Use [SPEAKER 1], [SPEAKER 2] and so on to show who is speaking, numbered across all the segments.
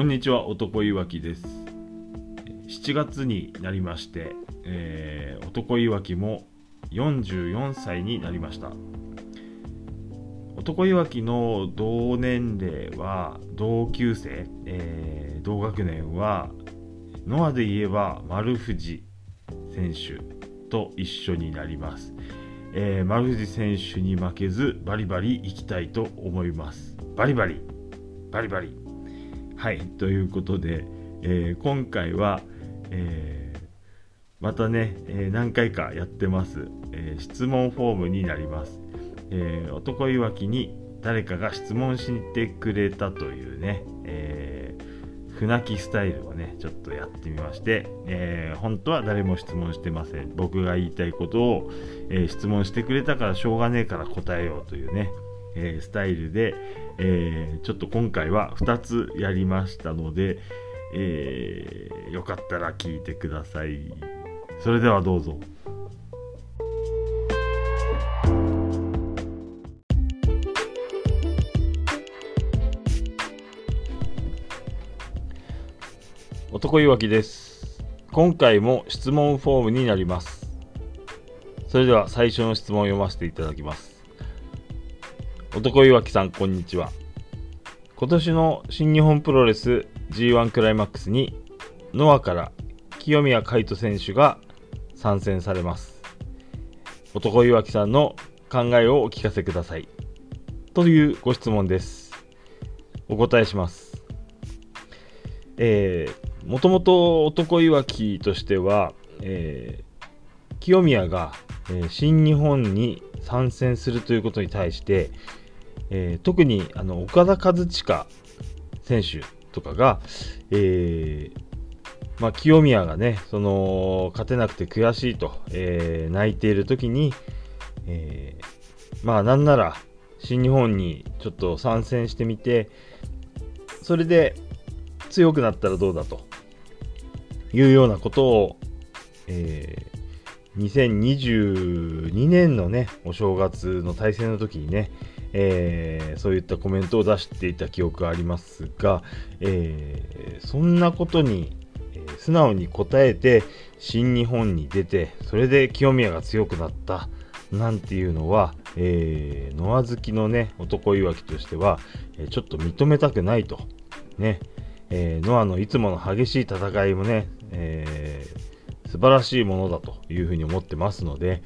[SPEAKER 1] こんにちは、男いわきです。7月になりまして、えー、男いわきも44歳になりました。男いわきの同年齢は、同級生、えー、同学年は、ノアで言えば丸藤選手と一緒になります。えー、丸藤選手に負けずバリバリいきたいと思います。バリバリ、バリバリ。はい、ということで、えー、今回は、えー、またね、えー、何回かやってます、え質問フォームになります。え男いわきに誰かが質問してくれたというね、え船木スタイルをね、ちょっとやってみまして、え本当は誰も質問してません。僕が言いたいことを、え質問してくれたからしょうがねえから答えようというね、えー、スタイルで、えー、ちょっと今回は2つやりましたので、えー、よかったら聞いてください。それではどうぞ。男いわきです。今回も質問フォームになります。それでは最初の質問を読ませていただきます。男岩木さん、こんにちは。今年の新日本プロレス G1 クライマックスに、ノアから清宮海斗選手が参戦されます。男岩木さんの考えをお聞かせください。というご質問です。お答えします。えー、もともと男岩木としては、えー、清宮が、えー、新日本に参戦するということに対して、えー、特にあの岡田和親選手とかが、えー、まあ、清宮がね、その勝てなくて悔しいと、えー、泣いている時に、えまあなんなら新日本にちょっと参戦してみて、それで強くなったらどうだというようなことを、え2022年のね、お正月の対戦の時にね、えー、そういったコメントを出していた記憶がありますが、えー、そんなことに、え、素直に答えて新日本に出てそれで清宮が強くなったなんていうのは、えー、ノア好きのね男いわきとしては、えちょっと認めたくないと。ね、えノアのいつもの激しい戦いもね、え素晴らしいものだというふうに思ってますので、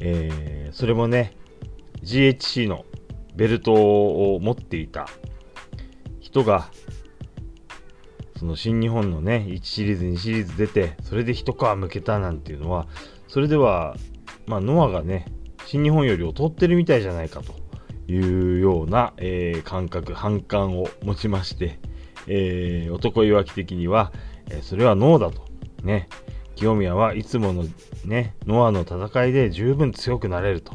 [SPEAKER 1] えそれもね GHC のベルトを持っていた人が、その新日本のね、1シリーズ、2シリーズ出て、それで一皮むけたなんていうのは、それでは、まあ、ノアがね、新日本より劣ってるみたいじゃないかというような、えー、感覚、反感を持ちまして、えー、男いわき的には、えー、それはノーだと。ね。清宮はいつものね、ノアの戦いで十分強くなれると。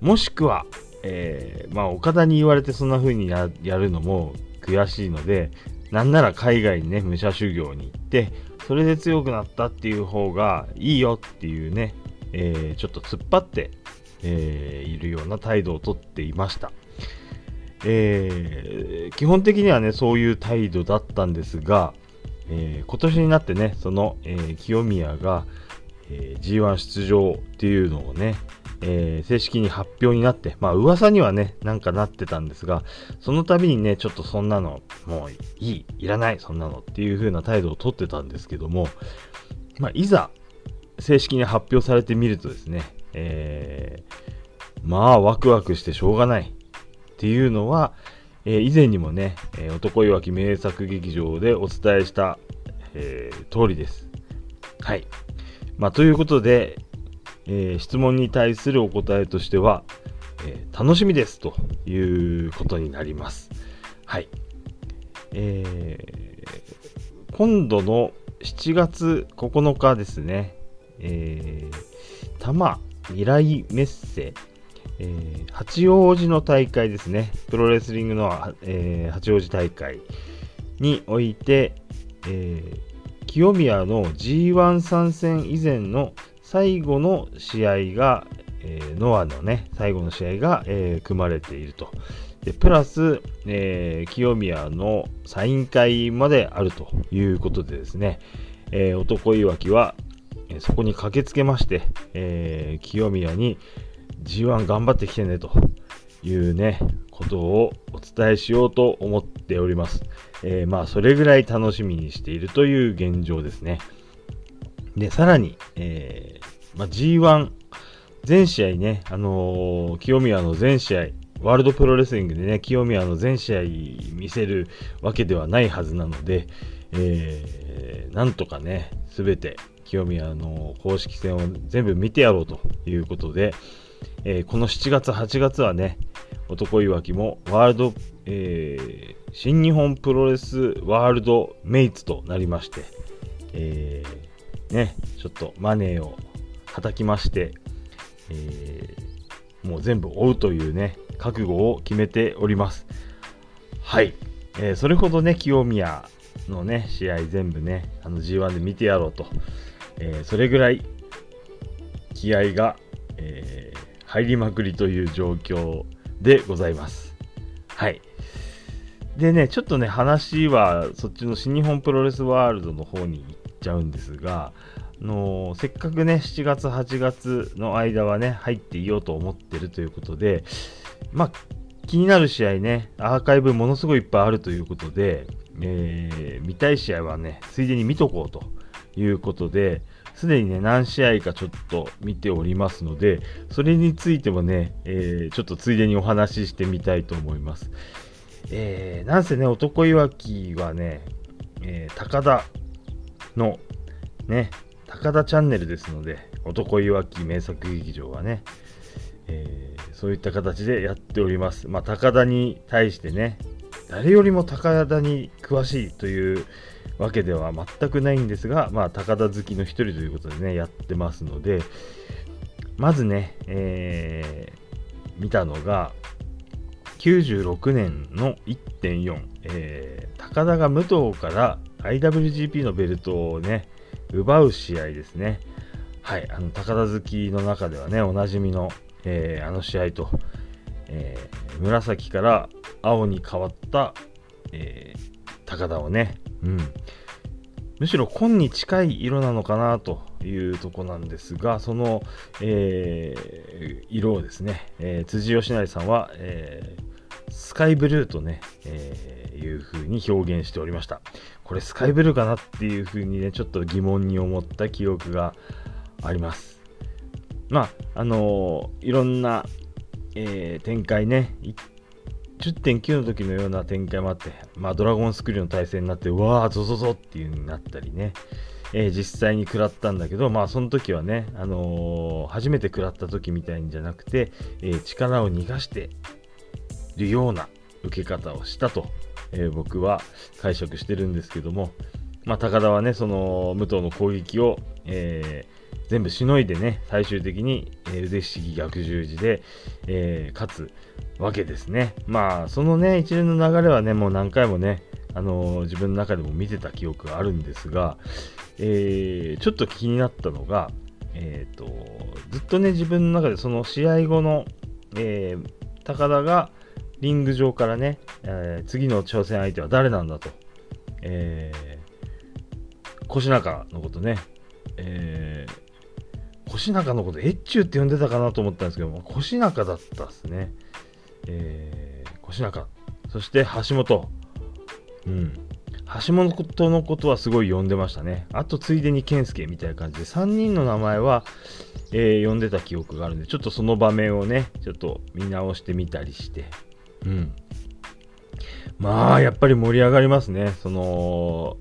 [SPEAKER 1] もしくは、えー、まあ、岡田に言われてそんな風にやるのも悔しいので、なんなら海外にね、武者修行に行って、それで強くなったっていう方がいいよっていうね、えー、ちょっと突っ張って、えー、いるような態度をとっていました。えー、基本的にはね、そういう態度だったんですが、えー、今年になってね、その、えー、清宮が、えー、G1 出場っていうのをね、えー、正式に発表になって、まあ噂にはね、なんかなってたんですが、その度にね、ちょっとそんなの、もういい、いらない、そんなのっていう風な態度をとってたんですけども、まあいざ、正式に発表されてみるとですね、えー、まあワクワクしてしょうがないっていうのは、えー、以前にもね、えー、男岩木名作劇場でお伝えした、えー、通りです。はい。まあ、ということで、えー、質問に対するお答えとしては、えー、楽しみですということになります。はい。えー、今度の7月9日ですね、えー、多摩未来メッセ、えー、八王子の大会ですね、プロレスリングの、えー、八王子大会において、えー、清宮の G1 参戦以前の最後の試合が、えー、ノアのね、最後の試合が、えー、組まれているとでプラス、えー、清宮のサイン会まであるということでですね、えー、男いわきは、えそこに駆けつけまして、え清宮に G1 頑張ってきてねというね、ことをお伝えしようと思っております。え、まあ、それぐらい楽しみにしているという現状ですね。で、さらに、えー、まあ、G1 全試合ね、あのー、清宮の全試合、ワールドプロレスリングでね、清宮の全試合見せるわけではないはずなので、えー、なんとかね、すべて清宮の公式戦を全部見てやろうということで、えー、この7月、8月はね、男いわきもワールド、えー、新日本プロレスワールドメイツとなりまして、えー、ね、ちょっとマネーをはたきまして、えー、もう全部追うというね、覚悟を決めております。はい。えー、それほどね、清宮のね、試合全部ね、あの G1 で見てやろうと、えー、それぐらい気合が、えー、入りまくりという状況でございます。はい。でね、ちょっとね、話はそっちの新日本プロレスワールドの方に行っちゃうんですが、あのー、せっかくね、7月、8月の間はね、入っていようと思ってるということで、まあ、気になる試合ね、アーカイブものすごいいっぱいあるということで、えー、見たい試合はね、ついでに見とこうということで、すでにね、何試合かちょっと見ておりますので、それについてもね、えー、ちょっとついでにお話ししてみたいと思います。えー、なんせね、男いわきはね、えー、高田の、ね、高田チャンネルですので、男いわき名作劇場はね、えー、そういった形でやっております。まあ、高田に対してね、誰よりも高田に詳しいというわけでは全くないんですが、まあ、高田好きの一人ということでね、やってますので、まずね、えー、見たのが、96年の1.4、えー、高田が武藤から IWGP のベルトをね、奪う試合ですね。はい、あの高田好きの中ではね、おなじみの、えー、あの試合と、えー、紫から青に変わった、えー、高田をね、うん、むしろ紺に近い色なのかなというとこなんですが、その、えー、色をですね、えー、辻吉成さんは、えー、スカイブルーとね、え、いう風に表現しておりました。これスカイブルーかなっていう風にね、ちょっと疑問に思った記憶があります。まあ、あのいろんな、え展開ね、10.9の時のような展開もあって、まあ、ドラゴンスクリューの対戦になって、うわー、ゾゾゾっていう風になったりね、えー、実際に食らったんだけど、まあ、その時はね、あのー、初めて食らった時みたいんじゃなくて、えー、力を逃がしてるような受け方をしたと、え僕は解釈してるんですけども、まあ、高田はね、その武藤の攻撃を、え全部しのいでね、最終的に、え腕ひしぎ逆十字で、え勝つわけですね。まあ、そのね、一連の流れはね、もう何回もね、あの、自分の中でも見てた記憶があるんですが、えー、ちょっと気になったのが、えーと、ずっとね、自分の中でその試合後の、えー、高田がリング上からね、えー、次の挑戦相手は誰なんだと、えー、腰中のことね、えー、腰中のこと、越中って呼んでたかなと思ったんですけども、腰中だったっすね。えー、腰中、そして橋本。うん。橋本のことはすごい呼んでましたね。あと、ついでに健介みたいな感じで、3人の名前は、えー、呼んでた記憶があるんで、ちょっとその場面をね、ちょっと見直してみたりして、うん。まあ、やっぱり盛り上がりますね。その、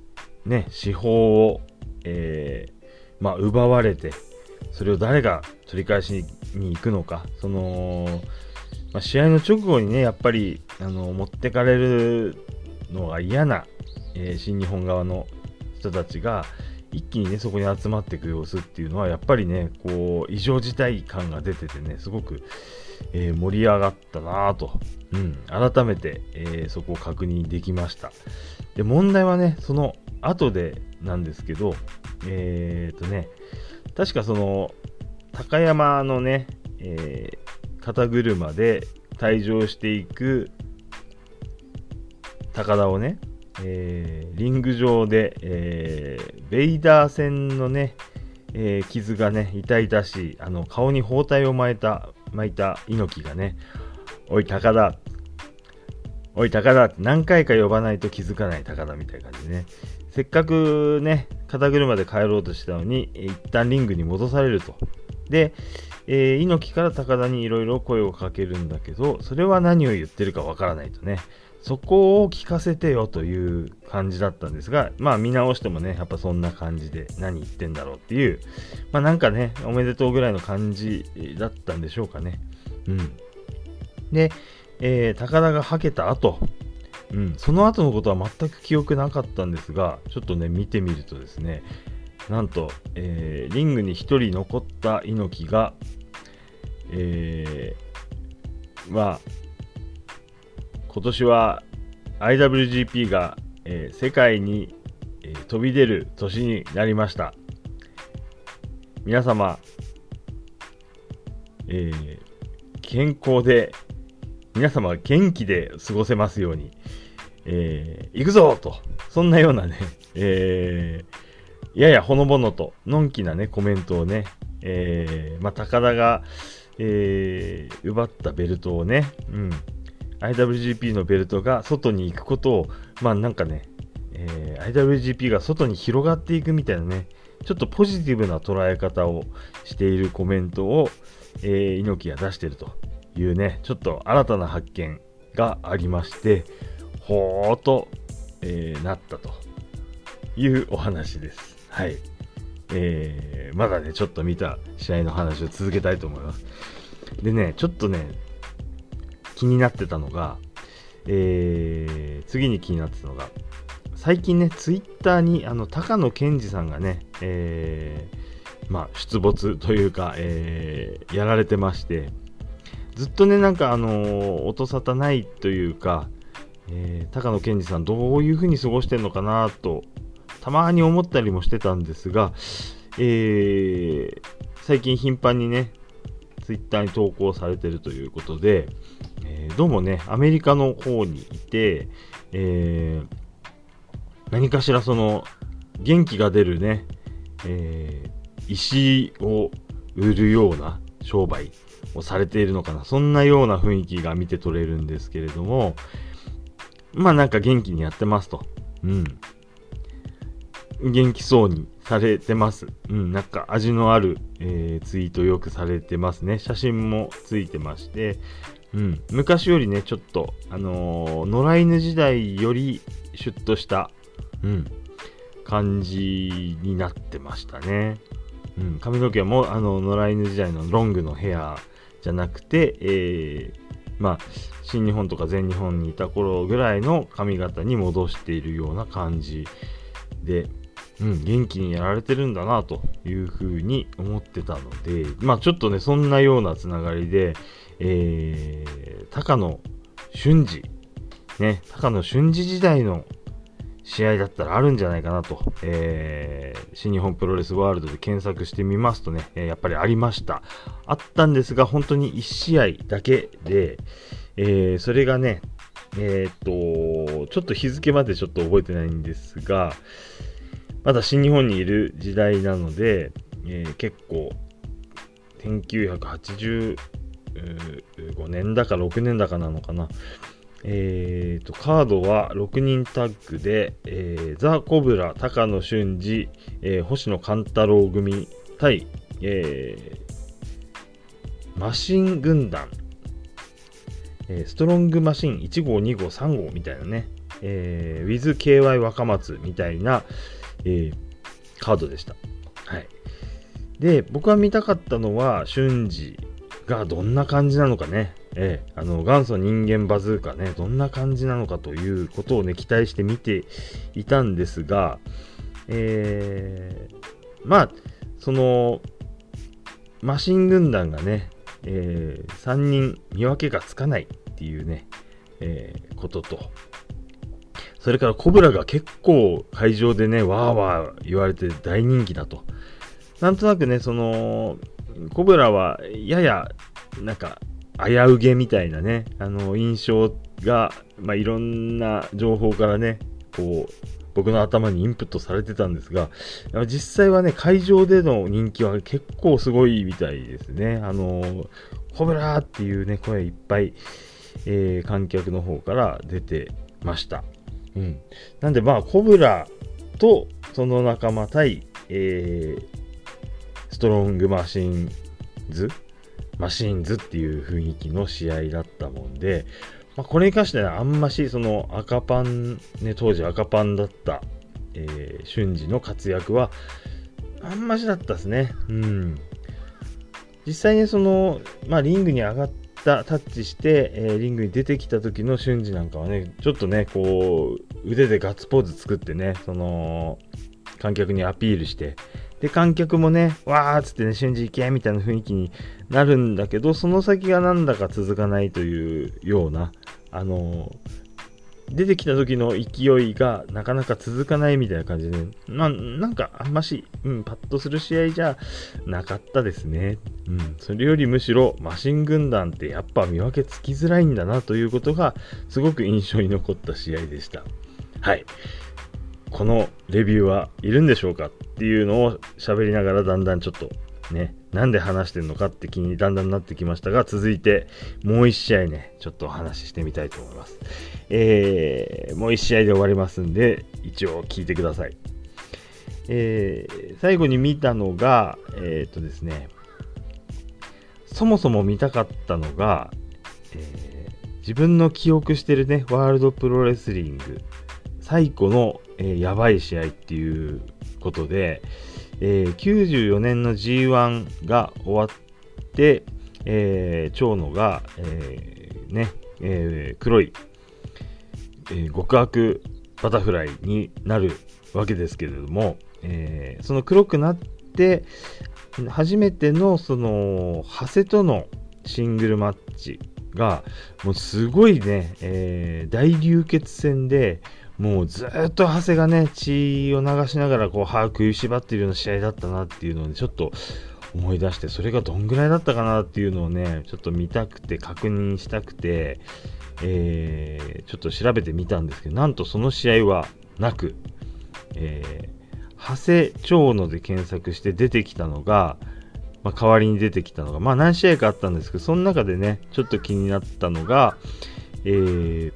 [SPEAKER 1] ね、司法を、えー、まあ、奪われて、それを誰が取り返しに行くのか、その、まあ、試合の直後にね、やっぱりあの持ってかれるのが嫌な、えー、新日本側の人たちが一気にね、そこに集まっていく様子っていうのは、やっぱりね、こう、異常事態感が出ててね、すごく、えー、盛り上がったなぁと、うん、改めて、えー、そこを確認できました。で、問題はね、その後でなんですけど、えっ、とね、確かその、高山のね、えー、肩車で退場していく高田をね、えー、リング上で、えー、ベイダー戦のね、えー、傷がね、痛々しい、あの、顔に包帯を巻いた、巻いた猪木がね、おい、高田、おい、高田って何回か呼ばないと気づかない高田みたいな感じでね、せっかくね、肩車で帰ろうとしたのに、一旦リングに戻されると。で、えー、猪木から高田にいろいろ声をかけるんだけど、それは何を言ってるかわからないとね。そこを聞かせてよという感じだったんですが、まあ見直してもね、やっぱそんな感じで何言ってんだろうっていう、まあなんかね、おめでとうぐらいの感じだったんでしょうかね。うん。で、えー、高田がはけた後、うん、その後のことは全く記憶なかったんですが、ちょっとね、見てみるとですね、なんと、えー、リングに1人残った猪木が、えー、まあ、今年は IWGP が、えー、世界に、えー、飛び出る年になりました。皆様、えー、健康で、皆様元気で過ごせますように、えー、行くぞと、そんなようなね、えー、ややほのぼのと、のんきなね、コメントをね、えー、まあ、高田が、えー、奪ったベルトをね、うん、IWGP のベルトが外に行くことを、まあなんかね、えー、IWGP が外に広がっていくみたいなね、ちょっとポジティブな捉え方をしているコメントを、えー、猪木が出しているというね、ちょっと新たな発見がありまして、ほーっと、えー、なったというお話です。はい。えー、まだね、ちょっと見た試合の話を続けたいと思います。でね、ちょっとね、気になってたのが、えー、次に気になってたのが、最近ね、ツイッターに、あの、高野健二さんがね、えー、まあ、出没というか、えー、やられてまして、ずっとね、なんか、あの、音沙汰ないというか、えー、高野健二さん、どういう風に過ごしてんのかなとたまに思ったりもしてたんですが、えー、最近頻繁にね、ツイッターに投稿されてるということで、えー、どうもね、アメリカの方にいて、えー、何かしらその、元気が出るね、えー、石を売るような商売をされているのかな。そんなような雰囲気が見て取れるんですけれども、まあなんか元気にやってますと。うん。元気そうにされてます。うん、なんか味のある、えー、ツイートよくされてますね。写真もついてまして、うん、昔よりね、ちょっと、あのー、野良犬時代よりシュッとした、うん、感じになってましたね。うん、髪の毛も、あの、野良犬時代のロングのヘアじゃなくて、えー、まあ、新日本とか全日本にいた頃ぐらいの髪型に戻しているような感じで、うん、元気にやられてるんだなというふうに思ってたので、まあちょっとね、そんなようなつながりで、えー、高野俊二、ね、高野俊二時代の試合だったらあるんじゃないかなと、えー、新日本プロレスワールドで検索してみますとね、えやっぱりありました。あったんですが、本当に1試合だけで、えー、それがね、えー、っと、ちょっと日付までちょっと覚えてないんですが、まだ新日本にいる時代なので、えー、結構、198 5年だか6年だかなのかな。えーと、カードは6人タッグで、えー、ザ・コブラ、高野俊二、えー、星野勘太郎組対、えー、マシン軍団、えー、ストロングマシン1号、2号、3号みたいなね、えー、ウィズ KY 若松みたいな、えー、カードでした。はい。で、僕が見たかったのは、瞬時がどんな感じなのかね。えー、あの、元祖人間バズーカね、どんな感じなのかということをね、期待して見ていたんですが、えー、まあ、その、マシン軍団がね、えー、3人見分けがつかないっていうね、えー、ことと、それからコブラが結構会場でね、わーわー言われて大人気だと。なんとなくね、その、コブラはやや、なんか、危うげみたいなね、あの、印象が、まあ、いろんな情報からね、こう、僕の頭にインプットされてたんですが、実際はね、会場での人気は結構すごいみたいですね。あの、コブラーっていうね、声いっぱい、えー、観客の方から出てました。うん。なんでまあ、コブラとその仲間対、えー、ストロングマシンズ？マシンズっていう雰囲気の試合だったもんで、まあ、これに関してはあんましその赤パン、ね、当時赤パンだった、えー、瞬時の活躍はあんましだったですね。うん。実際にその、まあ、リングに上がった、タッチして、えー、リングに出てきた時の瞬時なんかはね、ちょっとね、こう、腕でガッツポーズ作ってね、その、観客にアピールして、で、観客もね、わーっつってね、瞬時行けみたいな雰囲気になるんだけど、その先がなんだか続かないというような、あの出てきた時の勢いがなかなか続かないみたいな感じで、ななんかあんまし、うん、パッとする試合じゃなかったですね。うん、それよりむしろマシン軍団ってやっぱ見分けつきづらいんだなということがすごく印象に残った試合でした。はい。このレビューはいるんでしょうかっていうのを喋りながらだんだんちょっとね、なんで話してるのかって気にだんだんなってきましたが、続いてもう1試合ね、ちょっとお話ししてみたいと思います。えー、もう1試合で終わりますんで、一応聞いてください。えー、最後に見たのが、えっ、とですね、そもそも見たかったのが、えー、自分の記憶してるね、ワールドプロレスリング、最古の、えー、やばい試合っていうことで、えー、94年の G1 が終わって、えー、長野が、えー、ね、えー、黒い、えー、極悪バタフライになるわけですけれども、えー、その黒くなって初めてのその長谷とのシングルマッチがもうすごいね、えー、大流血戦でもうずっと長谷がね、血を流しながらこう歯を食いしばっているような試合だったなっていうのをね、ちょっと思い出して、それがどんぐらいだったかなっていうのをね、ちょっと見たくて、確認したくて、えー、ちょっと調べてみたんですけど、なんとその試合はなく、えー、長谷長野で検索して出てきたのが、まあ、代わりに出てきたのが、まあ何試合かあったんですけど、その中でね、ちょっと気になったのが、えー、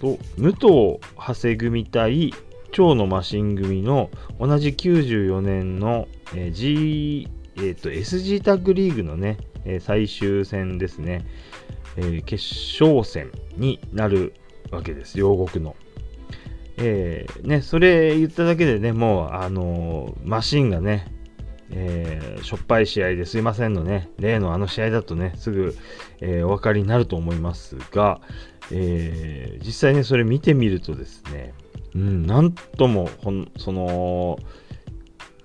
[SPEAKER 1] と、武藤長谷組対蝶のマシン組の同じ94年の、えー、G、えーと、SG タッグリーグのね、えー、最終戦ですね、えー、決勝戦になるわけです、両国の。えー、ね、それ言っただけでね、もう、あのー、マシンがね、えー、しょっぱい試合ですいませんのね、例のあの試合だとね、すぐ、えー、お分かりになると思いますが、えー、実際ね、それ見てみるとですね、うん、なんとも、ほんその、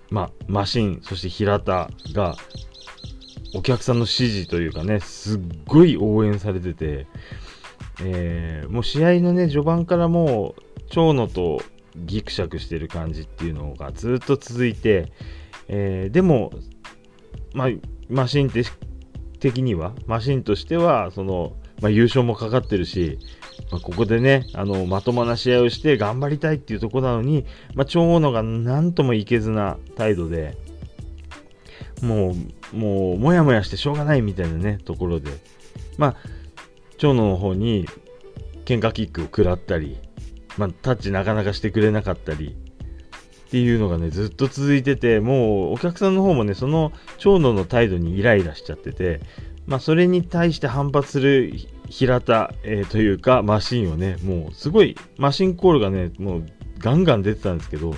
[SPEAKER 1] まマシン、そして平田が、お客さんの支持というかね、すっごい応援されてて、えー、もう試合のね、序盤からもう、長野とギクシャクしてる感じっていうのがずっと続いて、えー、でも、まあ、マシン的には、マシンとしては、その、まあ、優勝もかかってるし、まあ、ここでね、あの、まともな試合をして頑張りたいっていうところなのに、まあ、長野がなんともいけずな態度で、もう、もう、もやもやしてしょうがないみたいなね、ところで、まあ、長野の方に、喧嘩キックを食らったり、まあ、タッチなかなかしてくれなかったり、っていうのがね、ずっと続いてて、もうお客さんの方もね、その長野の態度にイライラしちゃってて、まあ、それに対して反発する平田、えー、というか、マシンをね、もうすごい、マシンコールがね、もうガンガン出てたんですけど、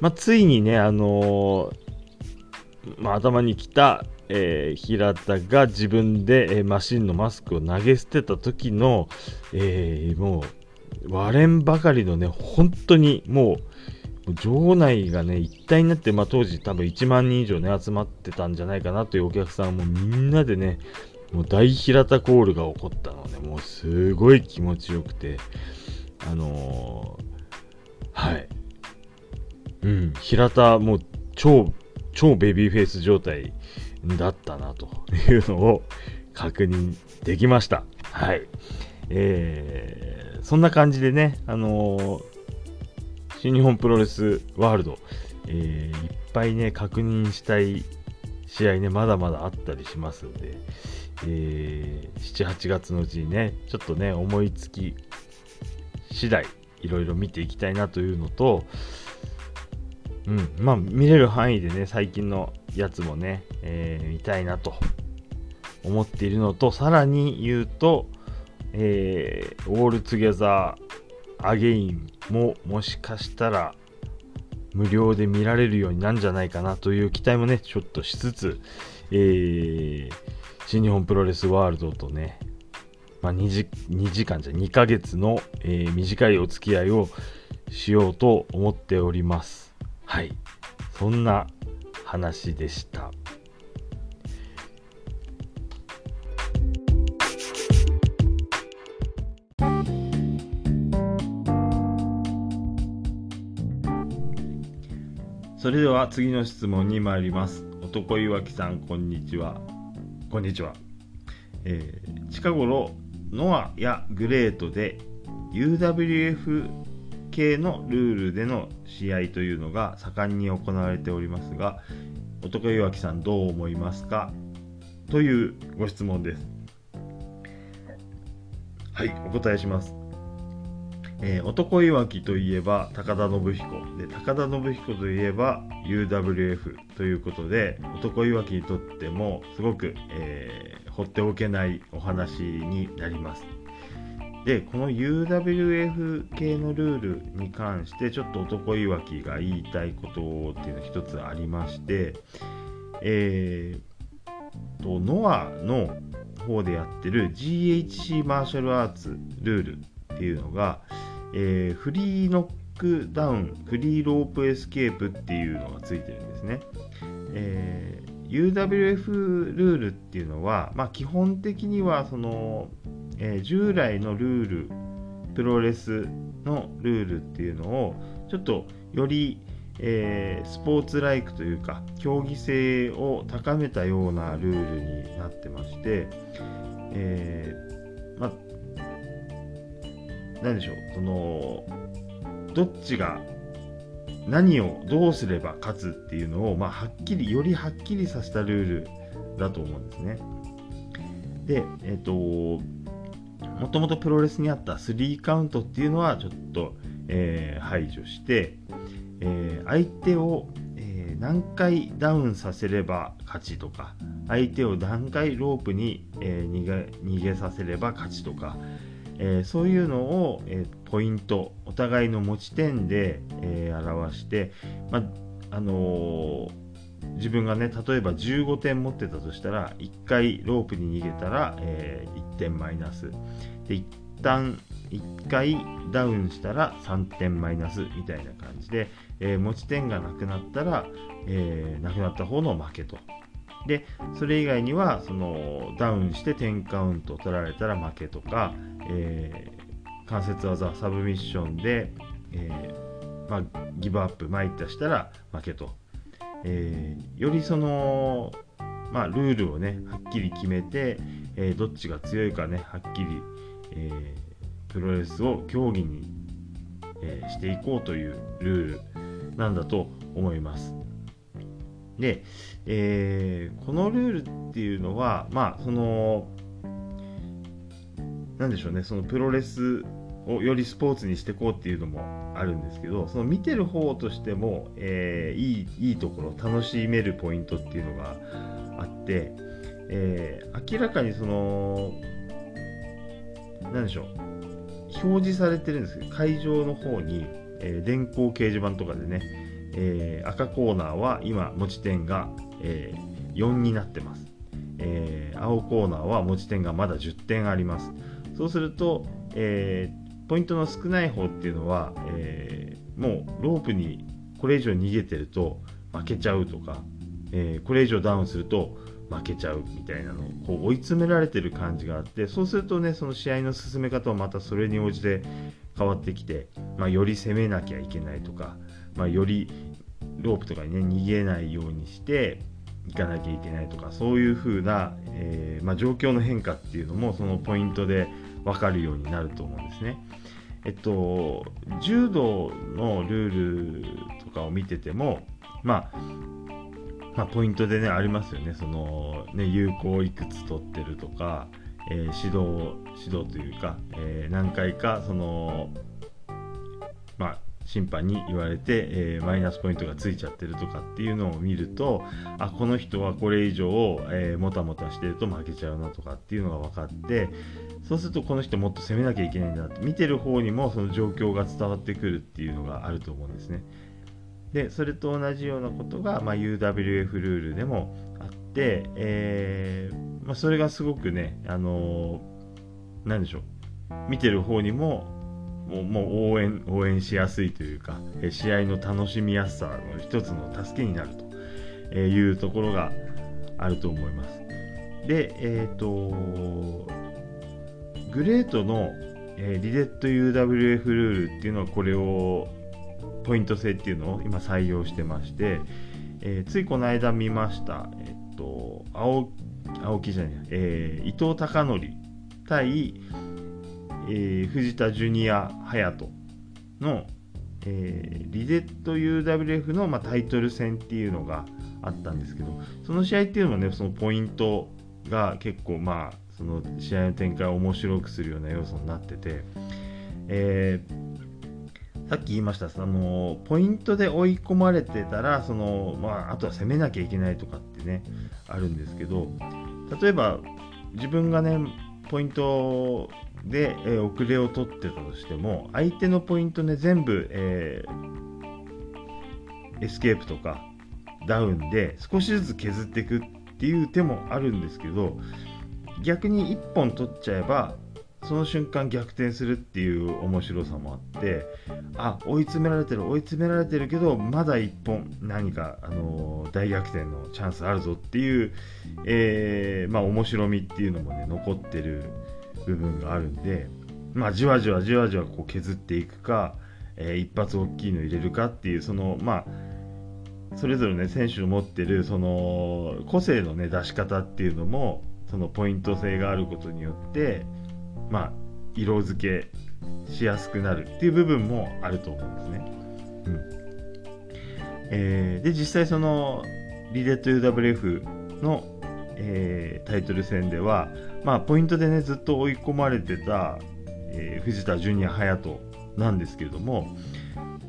[SPEAKER 1] まあ、ついにね、あのー、まあ、頭に来た、えー、平田が自分で、えー、マシンのマスクを投げ捨てた時の、えもう、割れんばかりのね、本当にもう、場内がね、一体になって、まあ、当時多分1万人以上ね、集まってたんじゃないかなというお客さんもみんなでね、もう大平田コールが起こったので、もうすごい気持ちよくて、あのー、はい。うん、平田もう超、超ベビーフェイス状態だったなというのを確認できました。はい。えー、そんな感じでね、あのー、新日本プロレスワールド、えー、いっぱいね、確認したい試合ね、まだまだあったりしますんで、えー、7、8月のうちにね、ちょっとね、思いつき次第、いろいろ見ていきたいなというのと、うん、まあ、見れる範囲でね、最近のやつもね、えー、見たいなと思っているのと、さらに言うと、えー、オールツゲザーアゲインももしかしたら無料で見られるようになるんじゃないかなという期待もね、ちょっとしつつ、えー、新日本プロレスワールドとね、まあ、2, 時2時間じゃ2ヶ月の、えー、短いお付き合いをしようと思っております。はい。そんな話でした。それでは次の質問に参ります。男岩木さん、こんにちは。こんにちは。えー、近頃、ノアやグレートで UWF 系のルールでの試合というのが盛んに行われておりますが、男岩木さんどう思いますか？というご質問です。はい、お答えします。えー、男いわきといえば高田信彦。で高田信彦といえば UWF ということで男いわきにとってもすごく、えー、放っておけないお話になります。でこの UWF 系のルールに関してちょっと男いわきが言いたいことっていうのが一つありましてえー、とノアの方でやってる GHC マーシャルアーツルールっていうのが、えー、フリーノックダウン、フリーロープエスケープっていうのがついてるんですね。えー、UWF ルールっていうのは、まあ、基本的にはその、えー、従来のルール、プロレスのルールっていうのをちょっとより、えー、スポーツライクというか競技性を高めたようなルールになってまして、えー、何でしょう、その、どっちが何をどうすれば勝つっていうのを、まあ、はっきり、よりはっきりさせたルールだと思うんですね。で、えっ、ー、と、もともとプロレスにあった3カウントっていうのはちょっと、えー、排除して、えー、相手を、え、何回ダウンさせれば勝ちとか、相手を何回ロープに、え逃げさせれば勝ちとか、えー、そういうのを、えー、ポイントお互いの持ち点で、えー、表して、まあの自分がね例えば15点持ってたとしたら1回ロープに逃げたら、え1点マイナス。で一旦1回ダウンしたら3点マイナスみたいな感じで、え持ち点がなくなったら、えなくなった方の負けと。でそれ以外にはそのダウンして10カウント取られたら負けとか、えー、関節技サブミッションで、えー、まあ、ギブアップ参ったしたら負けと、えー、よりその、まあ、ルールをねはっきり決めて、えどっちが強いかねはっきり、えプロレスを競技に、えしていこうというルールなんだと思います。で、えー、このルールっていうのは、まあ、その、なんでしょうね、そのプロレスをよりスポーツにしていこうっていうのもあるんですけど、その見てる方としても、えー、いいいいところ、楽しめるポイントっていうのがあって、えー、明らかにその、なんでしょう、表示されてるんですけど、会場の方に、えー、電光掲示板とかでね、え、赤コーナーは今持ち点が、えー、4になってます、えー、青コーナーは持ち点がまだ10点あります。そうすると、えポイントの少ない方っていうのは、えもうロープにこれ以上逃げてると負けちゃうとか、えこれ以上ダウンすると負けちゃうみたいなのをこう追い詰められてる感じがあってそうするとねその試合の進め方はまたそれに応じて変わってきて、まあ、より攻めなきゃいけないとか、まあ、よりロープとかにね逃げないようにしていかなきゃいけないとかそういう風な、えー、まあ、状況の変化っていうのもそのポイントで分かるようになると思うんですね。えっと、柔道のルールとかを見てても、まあ、まあ、ポイントでね、ありますよね。その、ね、有効いくつ取ってるとか、えー、指導、指導というか、えー、何回か、その、まあ、審判に言われて、えー、マイナスポイントがついちゃってるとかっていうのを見るとあこの人はこれ以上、えー、もたもたしてると負けちゃうなとかっていうのが分かってそうするとこの人もっと攻めなきゃいけないんだって見てる方にもその状況が伝わってくるっていうのがあると思うんですね。でそれと同じようなことが、まあ、UWF ルールでもあって、えー、まあ、それがすごくね、あのー、なんでしょう見てる方にももうもう応援応援しやすいというか、え試合の楽しみやすさの一つの助けになるというところがあると思います。で、えっ、ー、と、グレートの、えー、リデット UWF ルールっていうのはこれをポイント制っていうのを今採用してまして、えー、ついこの間見ました、えっ、と、青青木じゃない、えー、伊藤孝則対、えー、藤田ジュニア隼人の、えー、リデット UWF の、まあ、タイトル戦っていうのがあったんですけどその試合っていうのもねそのポイントが結構まあその試合の展開を面白くするような要素になってて、えー、さっき言いましたそのポイントで追い込まれてたらその、まあ、あとは攻めなきゃいけないとかってねあるんですけど例えば自分がねポイントで、えー、遅れを取ってたとしても相手のポイントね全部、えー、エスケープとかダウンで少しずつ削っていくっていう手もあるんですけど逆に1本取っちゃえばその瞬間逆転するっていう面白さもあってあ追い詰められてる追い詰められてるけどまだ1本何か、あのー、大逆転のチャンスあるぞっていう、えー、まあ、面白みっていうのもね残ってる部分があるんで、まあ、じわじわじわじわこう削っていくか、えー、一発大きいの入れるかっていうそのまあそれぞれね選手の持ってるその個性のね出し方っていうのもそのポイント性があることによってまあ色付けしやすくなるっていう部分もあると思うんですね。うんえー、で実際そのリデット UWF のえー、タイトル戦では、まあ、ポイントでねずっと追い込まれてた、えー、藤田ジュニア隼人なんですけれども、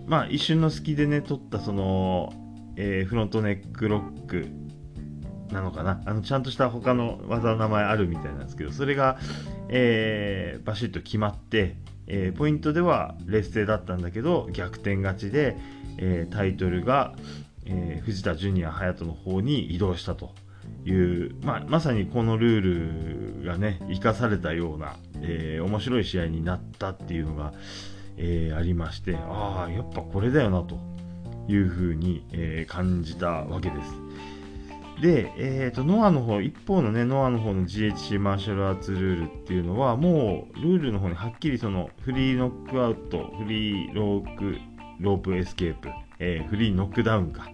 [SPEAKER 1] まあ、一瞬の隙でね取ったその、えー、フロントネックロックなのかな？あのちゃんとした他の技の名前あるみたいなんですけどそれが、えー、バシッと決まって、えー、ポイントでは劣勢だったんだけど逆転勝ちで、えー、タイトルが、え、藤田ジュニア隼人の方に移動したと。いう、まあ、まさにこのルールがね生かされたような、えー、面白い試合になったっていうのが、えー、ありましてああやっぱこれだよなというふうに、えー、感じたわけです。で、えーと、ノアの方一方のねノアの方の GHC マーシャルアーツルールっていうのはもうルールの方にはっきりそのフリーノックアウトフリーロークロープエスケープ、えー、フリーノックダウンか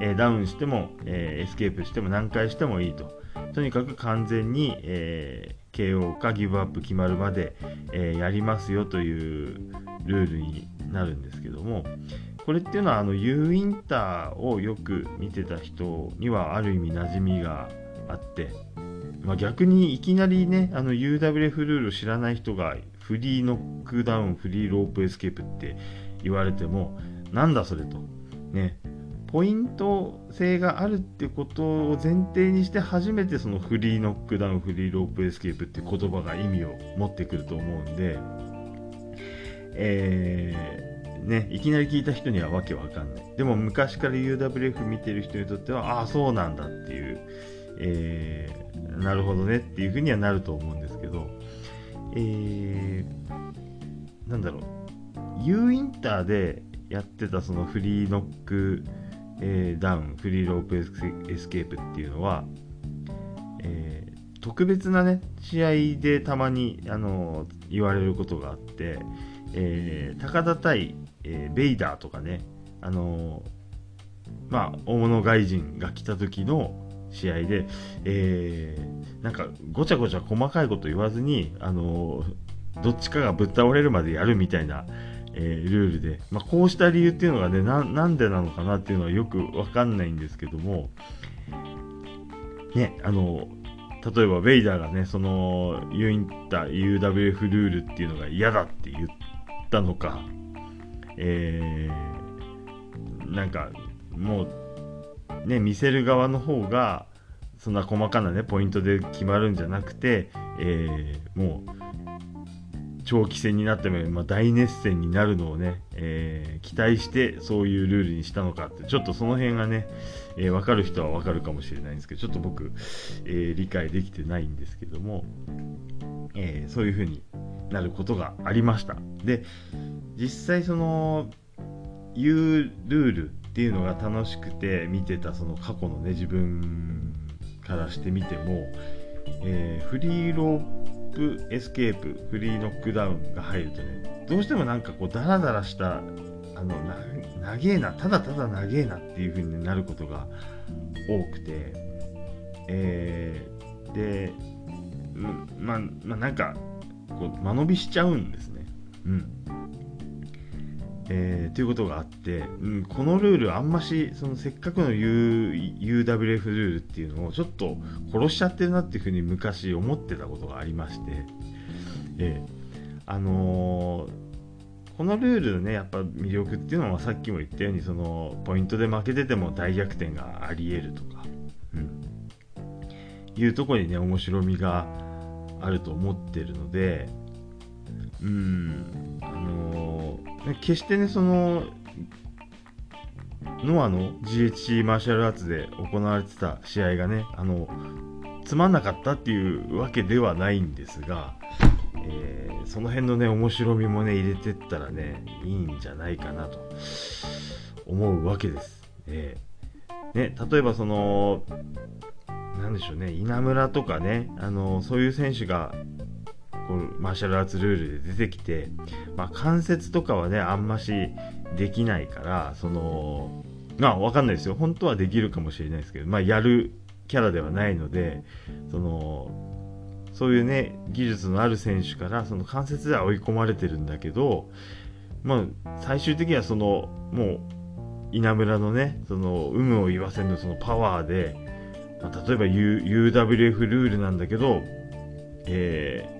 [SPEAKER 1] えダウンしても、えエスケープしても何回してもいいと。とにかく完全に、えー、KO かギブアップ決まるまで、えー、やりますよというルールになるんですけども、これっていうのはあの U インターをよく見てた人にはある意味馴染みがあって、まあ、逆にいきなりねあの UWF ルールを知らない人がフリーノックダウンフリーロープエスケープって言われてもなんだそれとねポイント制があるってことを前提にして初めてそのフリーノックダウンフリーロープエスケープって言葉が意味を持ってくると思うんで、えー、ね、いきなり聞いた人にはわけわかんない。でも昔から UWF 見てる人にとってはああそうなんだっていう、えー、なるほどねっていうふうにはなると思うんですけど、えー、なんだろう。U インターでやってたそのフリーノックえー、ダウンフリーロープエスケープっていうのは、えー、特別なね試合でたまに、あのー、言われることがあって、え、高田対、え、ベイダーとかね、あのまあ、大物外人が来た時の、試合で、え、なんかごちゃごちゃ細かいこと言わずに、あのどっちかがぶっ倒れるまでやるみたいな、えー、ルールで、まあ、こうした理由っていうのがねなんでなのかなっていうのはよくわかんないんですけども。ねあの例えばベイダーがねそのユインタ UWF ルールっていうのが嫌だって言ったのか。えー、なんかもうね見せる側の方がそんな細かなねポイントで決まるんじゃなくて、えー、もう長期戦になっても、まあ、大熱戦になるのをね、えー、期待してそういうルールにしたのかってちょっとその辺がね、えー、分かる人は分かるかもしれないんですけどちょっと僕、えー、理解できてないんですけども、えそういう風になることがありました。で実際その言うルールっていうのが楽しくて見てたその過去のね自分からしてみても、えフリーロープエスケープフリーノックダウンが入るとねどうしてもなんかこうダラダラしたあのな長えなただただ長えなっていう風になることが多くてえー、でまあまあなんかこう間延びしちゃうんですね。うん。えー、ということがあって、うん、このルールあんましそのせっかくの、UWF ルールっていうのをちょっと殺しちゃってるなっていうふうに昔思ってたことがありまして、えー、あのー、このルールのねやっぱ魅力っていうのはさっきも言ったようにそのポイントで負けてても大逆転がありえるとか、うん、いうところにね面白みがあると思ってるのでうんあの決してねそのノアの GHC マーシャルアーツで行われてた試合がねあのつまんなかったっていうわけではないんですが、えー、その辺のね面白みもね入れてったらねいいんじゃないかなと思うわけです。えー、ね、例えばそのなんでしょうね稲村とかねあのそういう選手がこうマーシャルアーツルールで出てきて、まあ、関節とかはねあんましできないからそのまあ分かんないですよ。本当はできるかもしれないですけど、まあ、やるキャラではないのでそのそういうね技術のある選手からその関節では追い込まれてるんだけど、まあ、最終的にはそのもう稲村のねその有無を言わせぬそのパワーで、まあ、例えば、U、UWF ルールなんだけど、え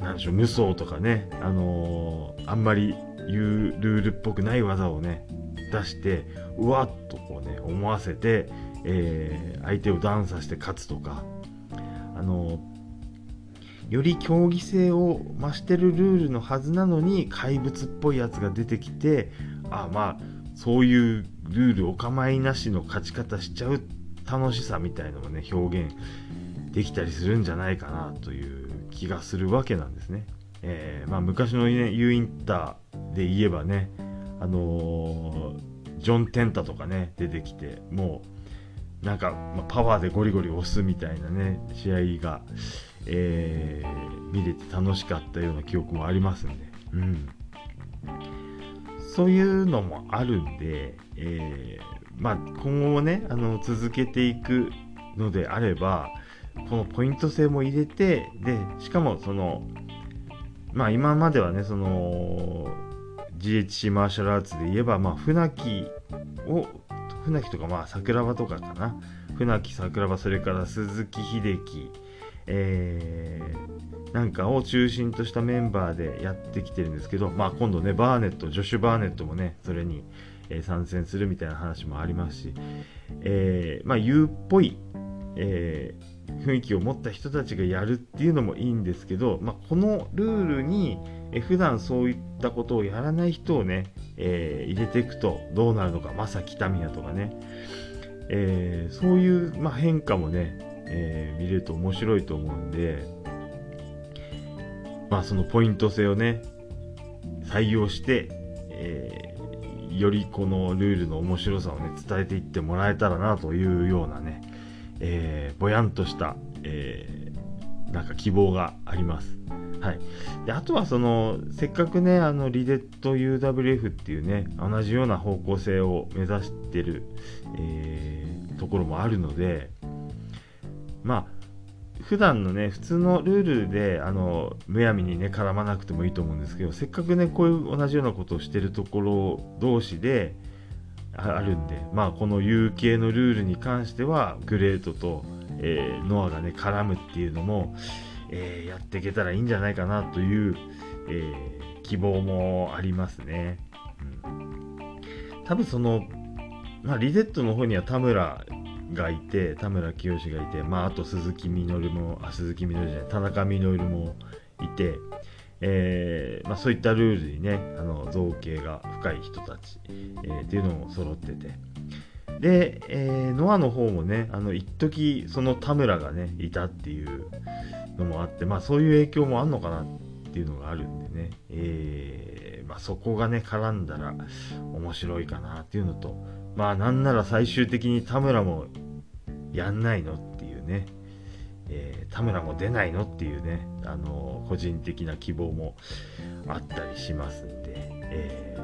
[SPEAKER 1] なんでしょう、無双とかね、あのー、あんまり言うルールっぽくない技をね、出して、うわっとこうね、思わせて、えー、相手をダウンさせて勝つとか、あのー、より競技性を増してるルールのはずなのに、怪物っぽいやつが出てきて、あ、まあ、そういうルールお構いなしの勝ち方しちゃう楽しさみたいのもね、表現できたりするんじゃないかなという気がするわけなんですね。えー、まあ、昔の、ね、U インターで言えばね、あのー、ジョン・テンタとかね、出てきて、もう、なんか、まあ、パワーでゴリゴリ押すみたいなね、試合が、えー、見れて楽しかったような記憶もありますんで、うん。そういうのもあるんで、えー、まあ、今後もね、あの、続けていくのであれば、このポイント制も入れて、で、しかもその、まあ今まではね、その、GHC マーシャルアーツで言えば、まあ船木を、船木とかまあ桜庭とかかな。船木、桜庭、それから鈴木秀樹、えー、なんかを中心としたメンバーでやってきてるんですけど、まあ今度ね、バーネット、ジョシュ・バーネットもね、それに、え、参戦するみたいな話もありますし、えー、まあ U っぽい、えー、雰囲気を持った人たちがやるっていうのもいいんですけど、まあ、このルールにえ普段そういったことをやらない人をね、えー、入れていくとどうなるのか正木民也とかね、えー、そういう、まあ、変化もね、えー、見れると面白いと思うんで、まあ、そのポイント性をね採用して、えよりこのルールの面白さをね伝えていってもらえたらなというようなねえー、ぼやんとした、えー、なんか希望があります。はい、であとはそのせっかくねあのリデット UWF っていうね同じような方向性を目指してる、えところもあるのでまあ普段のね普通のルールであのむやみにね絡まなくてもいいと思うんですけどせっかくねこういう同じようなことをしてるところ同士であるんでまあこの UK のルールに関してはグレートと、えー、ノアがね絡むっていうのも、えー、やっていけたらいいんじゃないかなという、えー、希望もありますね。うん、多分その、まあ、リゼットの方には田村がいて田村清がいて、まあ、あと鈴木みのるもあ鈴木みのるじゃない田中みのるもいて、えーまあ、そういったルールにねあの造形が深い人たち、えー、っていうのも揃ってて。で、えー、ノアの方もねあの一時その田村がねいたっていうのもあって、まあ、そういう影響もあんのかなっていうのがあるんでね、えーまあ、そこがね絡んだら面白いかなっていうのとまあなんなら最終的に田村もやんないのっていうね、えー、田村も出ないの？っていうね、あの、個人的な希望もあったりしますんで、え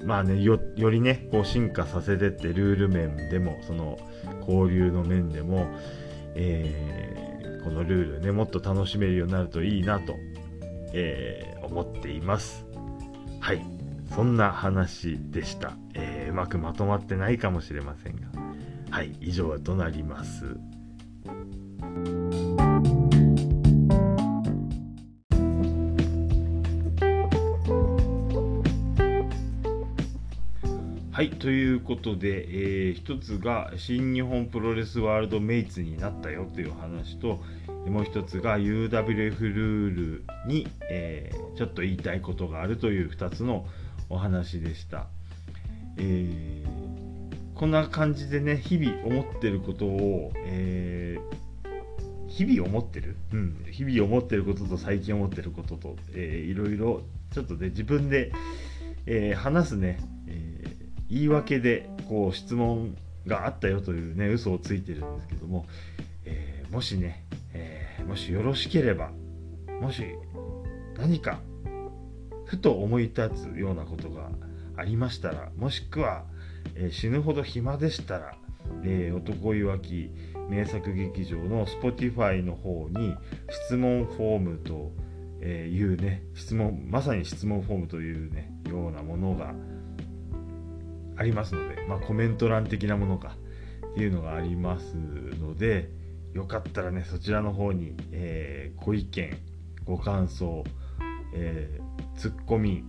[SPEAKER 1] ー、まあねよりねこう進化させてってルール面でもその交流の面でも、えこのルールねもっと楽しめるようになるといいなと、え思っていますはいそんな話でした。え、うまくまとまってないかもしれませんが。はい、以上となります。はい、ということで、えー、一つが新日本プロレスワールドメイツになったよという話と、もう一つが UWF ルールに、えー、ちょっと言いたいことがあるという2つのお話でした。えー、こんな感じでね、日々思ってることを、えー、日々思ってる、うん、日々思ってることと最近思ってることと、えー、いろいろちょっとね、自分で、えー、話すね、言い訳でこう質問があったよというね、嘘をついてるんですけども、えー、もしね、えー、もしよろしければ、もし何かふと思い立つようなことがありましたらもしくは、えー、死ぬほど暇でしたら、え、男いわき名作劇場の Spotify の方に質問フォームというね質問まさに質問フォームというねようなものがありますので、まあ、コメント欄的なものかっていうのがありますのでよかったらねそちらの方に、えー、ご意見ご感想、えー、ツッコミ、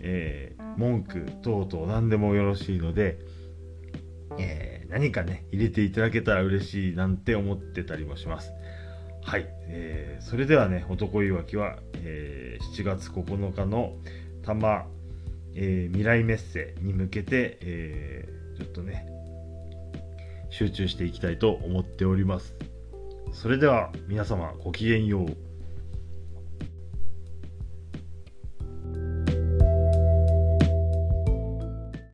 [SPEAKER 1] えー、文句等々何でもよろしいので、えー、何かね入れていただけたら嬉しいなんて思ってたりもします。はい、えー、それではね男いわきは、えー、7月9日の多摩、えー、未来メッセに向けて、えー、ちょっとね集中していきたいと思っております。それでは皆様ごきげんよう。